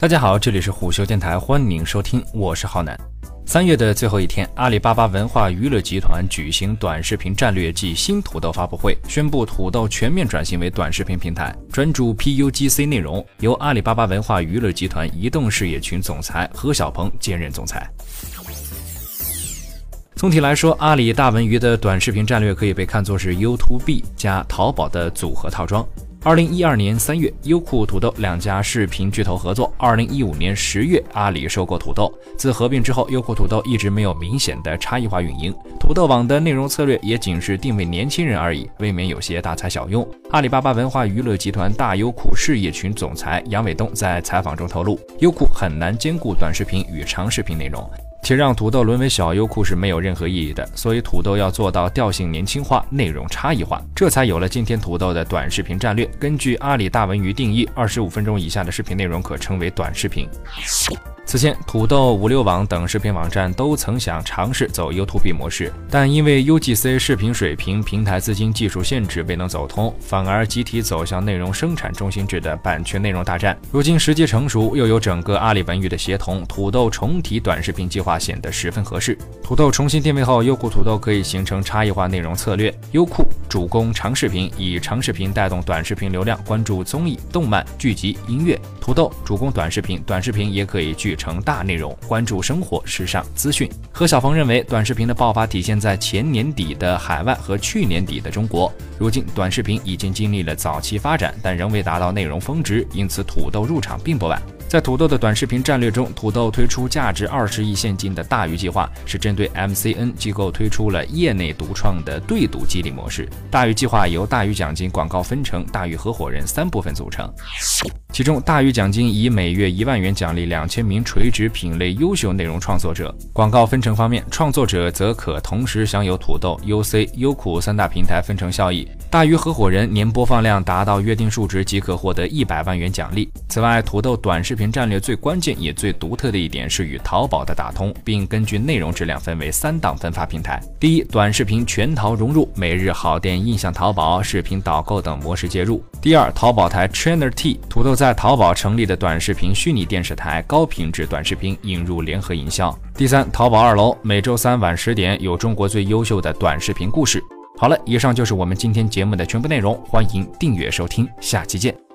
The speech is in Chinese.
大家好，这里是虎嗅电台，欢迎收听，我是浩南。三月的最后一天，阿里巴巴文化娱乐集团举行短视频战略暨新土豆发布会，宣布土豆全面转型为短视频平台，专注 PUGC 内容，由阿里巴巴文化娱乐集团移动事业群总裁何小鹏兼任总裁。总体来说，阿里大文娱的短视频战略可以被看作是 U to B 加淘宝的组合套装。二零一二年三月，优酷、土豆两家视频巨头合作。二零一五年十月，阿里收购土豆。自合并之后，优酷、土豆一直没有明显的差异化运营。土豆网的内容策略也仅是定位年轻人而已，未免有些大材小用。阿里巴巴文化娱乐集团大优酷事业群总裁杨伟东在采访中透露，优酷很难兼顾短视频与长视频内容。且让土豆沦为小优酷是没有任何意义的，所以土豆要做到调性年轻化、内容差异化，这才有了今天土豆的短视频战略。根据阿里大文娱定义，二十五分钟以下的视频内容可称为短视频。此前，土豆、五六网等视频网站都曾想尝试走 U to B 模式，但因为 UGC 视频水平、平台资金、技术限制未能走通，反而集体走向内容生产中心制的版权内容大战。如今时机成熟，又有整个阿里文娱的协同，土豆重提短视频计划显得十分合适。土豆重新定位后，优酷土豆可以形成差异化内容策略。优酷主攻长视频，以长视频带动短视频流量，关注综艺、动漫、剧集、音乐；土豆主攻短视频，短视频也可以聚。成大内容，关注生活、时尚、资讯。何小鹏认为，短视频的爆发体现在前年底的海外和去年底的中国。如今，短视频已经经历了早期发展，但仍未达到内容峰值，因此土豆入场并不晚。在土豆的短视频战略中，土豆推出价值二十亿现金的大鱼计划，是针对 MCN 机构推出了业内独创的对赌激励模式。大鱼计划由大鱼奖金、广告分成、大鱼合伙人三部分组成，其中大鱼奖金以每月一万元奖励两千名垂直品类优秀内容创作者。广告分成方面，创作者则可同时享有土豆、UC、优酷三大平台分成效益。大鱼合伙人年播放量达到约定数值即可获得一百万元奖励。此外，土豆短视频频战略最关键也最独特的一点是与淘宝的打通，并根据内容质量分为三档分发平台。第一，短视频全淘融入，每日好店、印象淘宝、视频导购等模式介入。第二，淘宝台 Trainer T，土豆在淘宝成立的短视频虚拟电视台，高品质短视频引入联合营销。第三，淘宝二楼每周三晚十点有中国最优秀的短视频故事。好了，以上就是我们今天节目的全部内容，欢迎订阅收听，下期见。